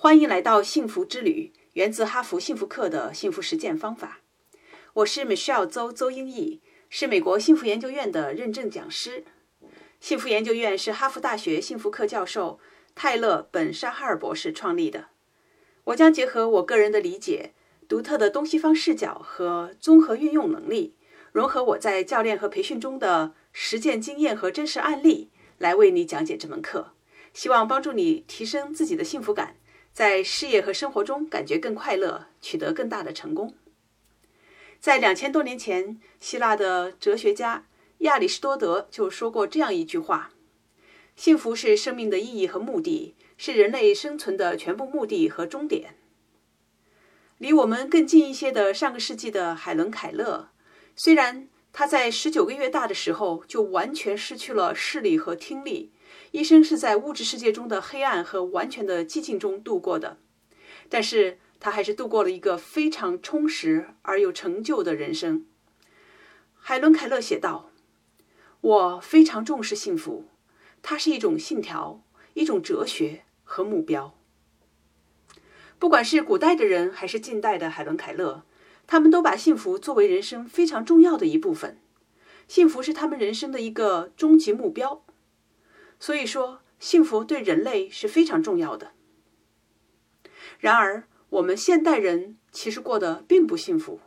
欢迎来到幸福之旅，源自哈佛幸福课的幸福实践方法。我是 Michelle 邹邹英义，是美国幸福研究院的认证讲师。幸福研究院是哈佛大学幸福课教授泰勒·本·沙哈尔博士创立的。我将结合我个人的理解、独特的东西方视角和综合运用能力，融合我在教练和培训中的实践经验和真实案例，来为你讲解这门课。希望帮助你提升自己的幸福感，在事业和生活中感觉更快乐，取得更大的成功。在两千多年前，希腊的哲学家亚里士多德就说过这样一句话：“幸福是生命的意义和目的，是人类生存的全部目的和终点。”离我们更近一些的上个世纪的海伦·凯勒，虽然他在十九个月大的时候就完全失去了视力和听力。一生是在物质世界中的黑暗和完全的寂静中度过的，但是他还是度过了一个非常充实而有成就的人生。海伦·凯勒写道：“我非常重视幸福，它是一种信条、一种哲学和目标。不管是古代的人还是近代的海伦·凯勒，他们都把幸福作为人生非常重要的一部分。幸福是他们人生的一个终极目标。”所以说，幸福对人类是非常重要的。然而，我们现代人其实过得并不幸福。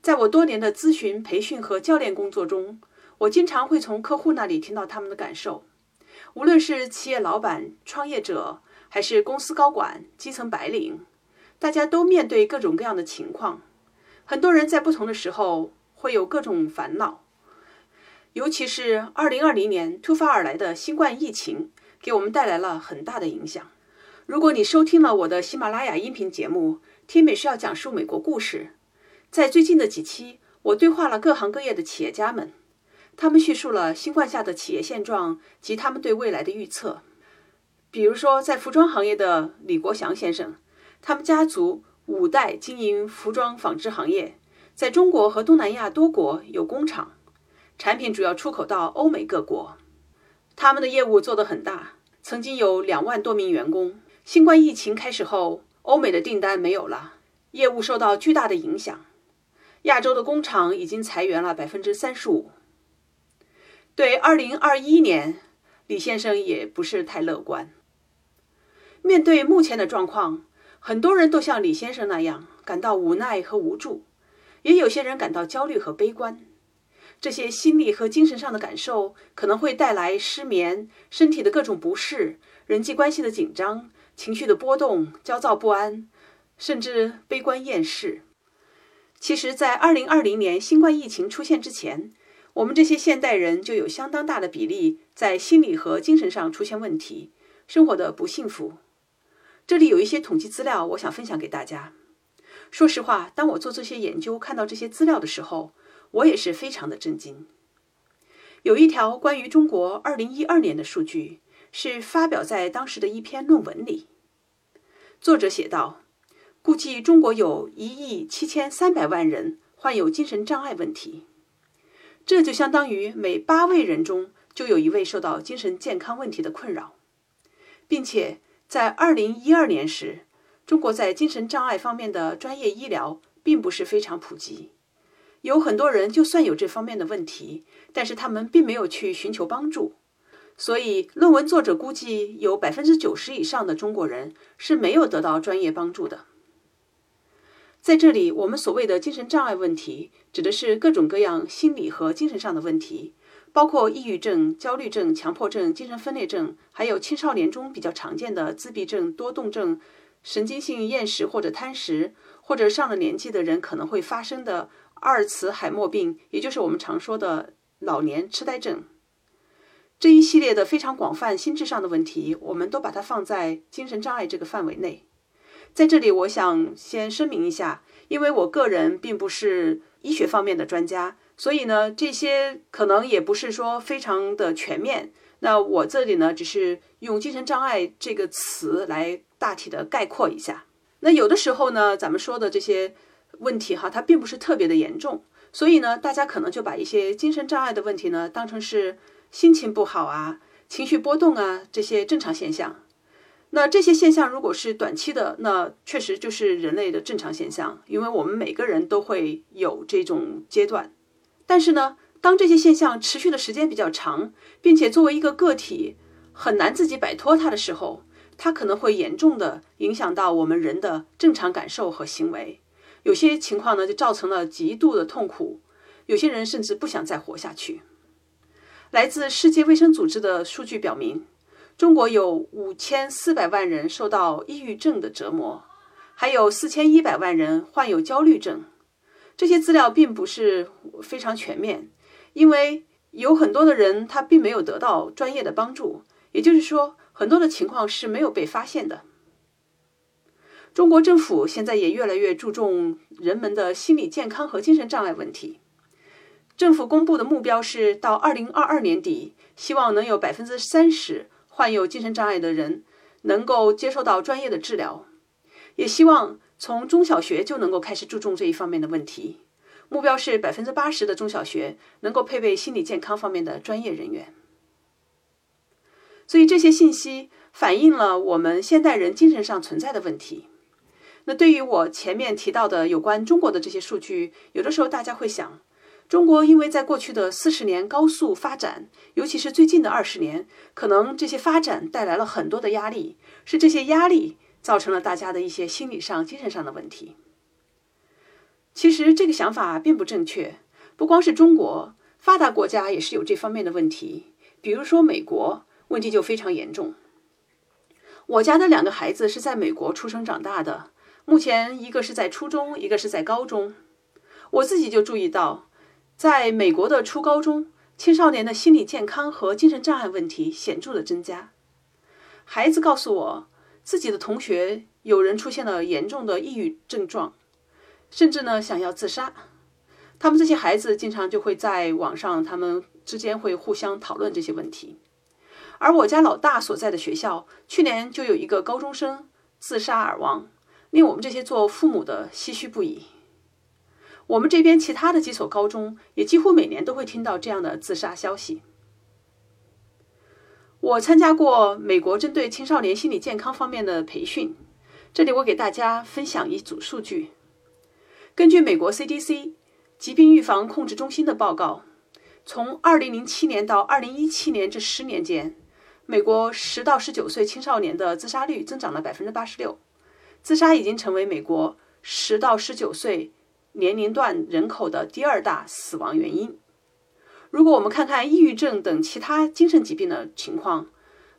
在我多年的咨询、培训和教练工作中，我经常会从客户那里听到他们的感受。无论是企业老板、创业者，还是公司高管、基层白领，大家都面对各种各样的情况。很多人在不同的时候会有各种烦恼。尤其是二零二零年突发而来的新冠疫情，给我们带来了很大的影响。如果你收听了我的喜马拉雅音频节目《听美是要讲述美国故事》，在最近的几期，我对话了各行各业的企业家们，他们叙述了新冠下的企业现状及他们对未来的预测。比如说，在服装行业的李国祥先生，他们家族五代经营服装纺织行业，在中国和东南亚多国有工厂。产品主要出口到欧美各国，他们的业务做得很大，曾经有两万多名员工。新冠疫情开始后，欧美的订单没有了，业务受到巨大的影响。亚洲的工厂已经裁员了百分之三十五。对二零二一年，李先生也不是太乐观。面对目前的状况，很多人都像李先生那样感到无奈和无助，也有些人感到焦虑和悲观。这些心理和精神上的感受可能会带来失眠、身体的各种不适、人际关系的紧张、情绪的波动、焦躁不安，甚至悲观厌世。其实，在2020年新冠疫情出现之前，我们这些现代人就有相当大的比例在心理和精神上出现问题，生活的不幸福。这里有一些统计资料，我想分享给大家。说实话，当我做这些研究、看到这些资料的时候，我也是非常的震惊。有一条关于中国二零一二年的数据，是发表在当时的一篇论文里。作者写道：“估计中国有一亿七千三百万人患有精神障碍问题，这就相当于每八位人中就有一位受到精神健康问题的困扰，并且在二零一二年时，中国在精神障碍方面的专业医疗并不是非常普及。”有很多人就算有这方面的问题，但是他们并没有去寻求帮助，所以论文作者估计有百分之九十以上的中国人是没有得到专业帮助的。在这里，我们所谓的精神障碍问题，指的是各种各样心理和精神上的问题，包括抑郁症、焦虑症、强迫症、精神分裂症，还有青少年中比较常见的自闭症、多动症、神经性厌食或者贪食，或者上了年纪的人可能会发生的。阿尔茨海默病，也就是我们常说的老年痴呆症，这一系列的非常广泛心智上的问题，我们都把它放在精神障碍这个范围内。在这里，我想先声明一下，因为我个人并不是医学方面的专家，所以呢，这些可能也不是说非常的全面。那我这里呢，只是用精神障碍这个词来大体的概括一下。那有的时候呢，咱们说的这些。问题哈，它并不是特别的严重，所以呢，大家可能就把一些精神障碍的问题呢，当成是心情不好啊、情绪波动啊这些正常现象。那这些现象如果是短期的，那确实就是人类的正常现象，因为我们每个人都会有这种阶段。但是呢，当这些现象持续的时间比较长，并且作为一个个体很难自己摆脱它的时候，它可能会严重的影响到我们人的正常感受和行为。有些情况呢，就造成了极度的痛苦，有些人甚至不想再活下去。来自世界卫生组织的数据表明。中国有五千四百万人受到抑郁症的折磨，还有四千一百万人患有焦虑症。这些资料并不是非常全面，因为有很多的人他并没有得到专业的帮助，也就是说，很多的情况是没有被发现的。中国政府现在也越来越注重人们的心理健康和精神障碍问题。政府公布的目标是到二零二二年底，希望能有百分之三十。患有精神障碍的人能够接受到专业的治疗，也希望从中小学就能够开始注重这一方面的问题。目标是百分之八十的中小学能够配备心理健康方面的专业人员。所以这些信息反映了我们现代人精神上存在的问题。那对于我前面提到的有关中国的这些数据，有的时候大家会想。中国因为在过去的四十年高速发展，尤其是最近的二十年，可能这些发展带来了很多的压力，是这些压力造成了大家的一些心理上、精神上的问题。其实这个想法并不正确，不光是中国，发达国家也是有这方面的问题。比如说美国，问题就非常严重。我家的两个孩子是在美国出生长大的，目前一个是在初中，一个是在高中。我自己就注意到。在美国的初高中，青少年的心理健康和精神障碍问题显著的增加。孩子告诉我，自己的同学有人出现了严重的抑郁症状，甚至呢想要自杀。他们这些孩子经常就会在网上，他们之间会互相讨论这些问题。而我家老大所在的学校，去年就有一个高中生自杀而亡，令我们这些做父母的唏嘘不已。我们这边其他的几所高中也几乎每年都会听到这样的自杀消息。我参加过美国针对青少年心理健康方面的培训，这里我给大家分享一组数据。根据美国 CDC 疾病预防控制中心的报告，从2007年到2017年这十年间，美国10到19岁青少年的自杀率增长了86%，自杀已经成为美国10到19岁。年龄段人口的第二大死亡原因。如果我们看看抑郁症等其他精神疾病的情况，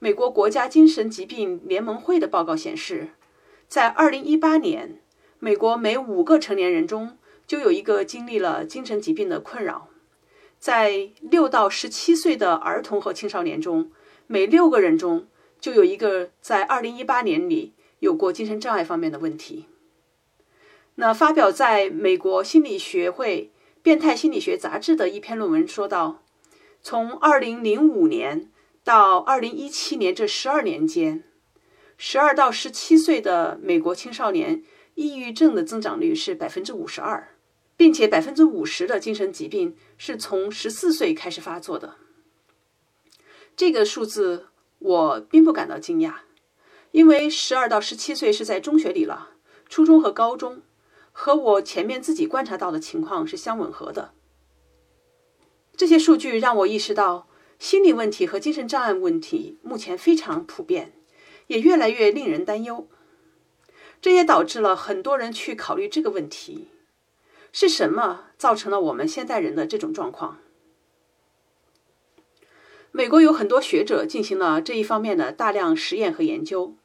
美国国家精神疾病联盟会的报告显示，在2018年，美国每五个成年人中就有一个经历了精神疾病的困扰；在6到17岁的儿童和青少年中，每六个人中就有一个在2018年里有过精神障碍方面的问题。那发表在美国心理学会变态心理学杂志的一篇论文说道，从2005年到2017年这十二年间，12到17岁的美国青少年抑郁症的增长率是百分之五十二，并且百分之五十的精神疾病是从十四岁开始发作的。这个数字我并不感到惊讶，因为12到17岁是在中学里了，初中和高中。和我前面自己观察到的情况是相吻合的。这些数据让我意识到，心理问题和精神障碍问题目前非常普遍，也越来越令人担忧。这也导致了很多人去考虑这个问题：是什么造成了我们现代人的这种状况？美国有很多学者进行了这一方面的大量实验和研究。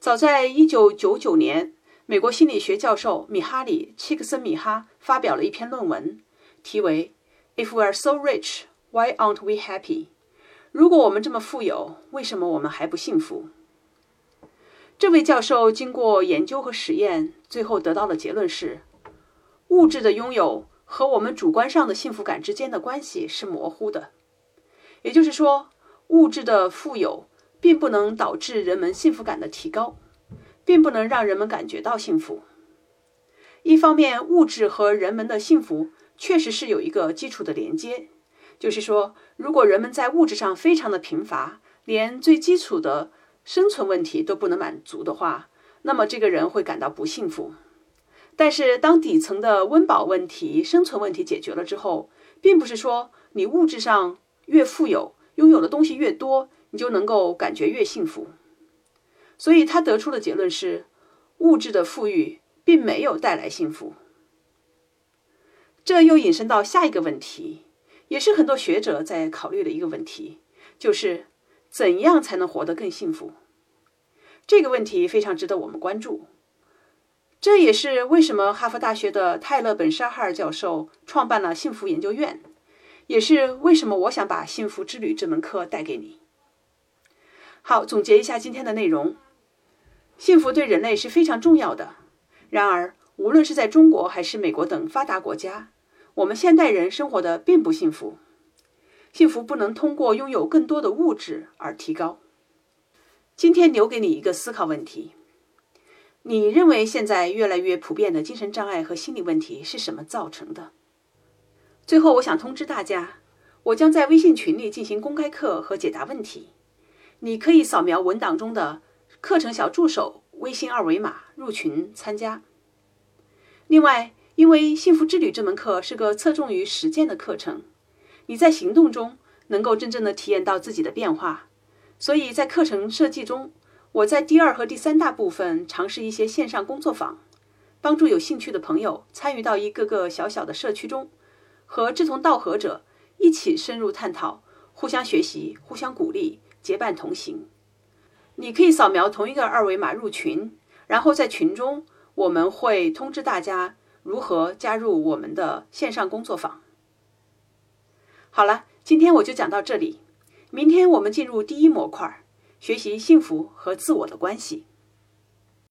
早在1999年。美国心理学教授米哈里·契克森米哈发表了一篇论文，题为《If we are so rich, why aren't we happy？》如果我们这么富有，为什么我们还不幸福？这位教授经过研究和实验，最后得到的结论是：物质的拥有和我们主观上的幸福感之间的关系是模糊的。也就是说，物质的富有并不能导致人们幸福感的提高。并不能让人们感觉到幸福。一方面，物质和人们的幸福确实是有一个基础的连接，就是说，如果人们在物质上非常的贫乏，连最基础的生存问题都不能满足的话，那么这个人会感到不幸福。但是，当底层的温饱问题、生存问题解决了之后，并不是说你物质上越富有，拥有的东西越多，你就能够感觉越幸福。所以他得出的结论是，物质的富裕并没有带来幸福。这又引申到下一个问题，也是很多学者在考虑的一个问题，就是怎样才能活得更幸福？这个问题非常值得我们关注。这也是为什么哈佛大学的泰勒·本沙哈尔教授创办了幸福研究院，也是为什么我想把《幸福之旅》这门课带给你。好，总结一下今天的内容：幸福对人类是非常重要的。然而，无论是在中国还是美国等发达国家，我们现代人生活的并不幸福。幸福不能通过拥有更多的物质而提高。今天留给你一个思考问题。你认为现在越来越普遍的精神障碍和心理问题是什么造成的？最后，我想通知大家，我将在微信群里进行公开课和解答问题。你可以扫描文档中的课程小助手微信二维码入群参加。另外，因为《幸福之旅》这门课是个侧重于实践的课程，你在行动中能够真正的体验到自己的变化，所以在课程设计中。我在第二和第三大部分尝试一些线上工作坊，帮助有兴趣的朋友参与到一个个小小的社区中，和志同道合者一起深入探讨，互相学习，互相鼓励，结伴同行。你可以扫描同一个二维码入群，然后在群中我们会通知大家如何加入我们的线上工作坊。好了，今天我就讲到这里，明天我们进入第一模块。学习幸福和自我的关系。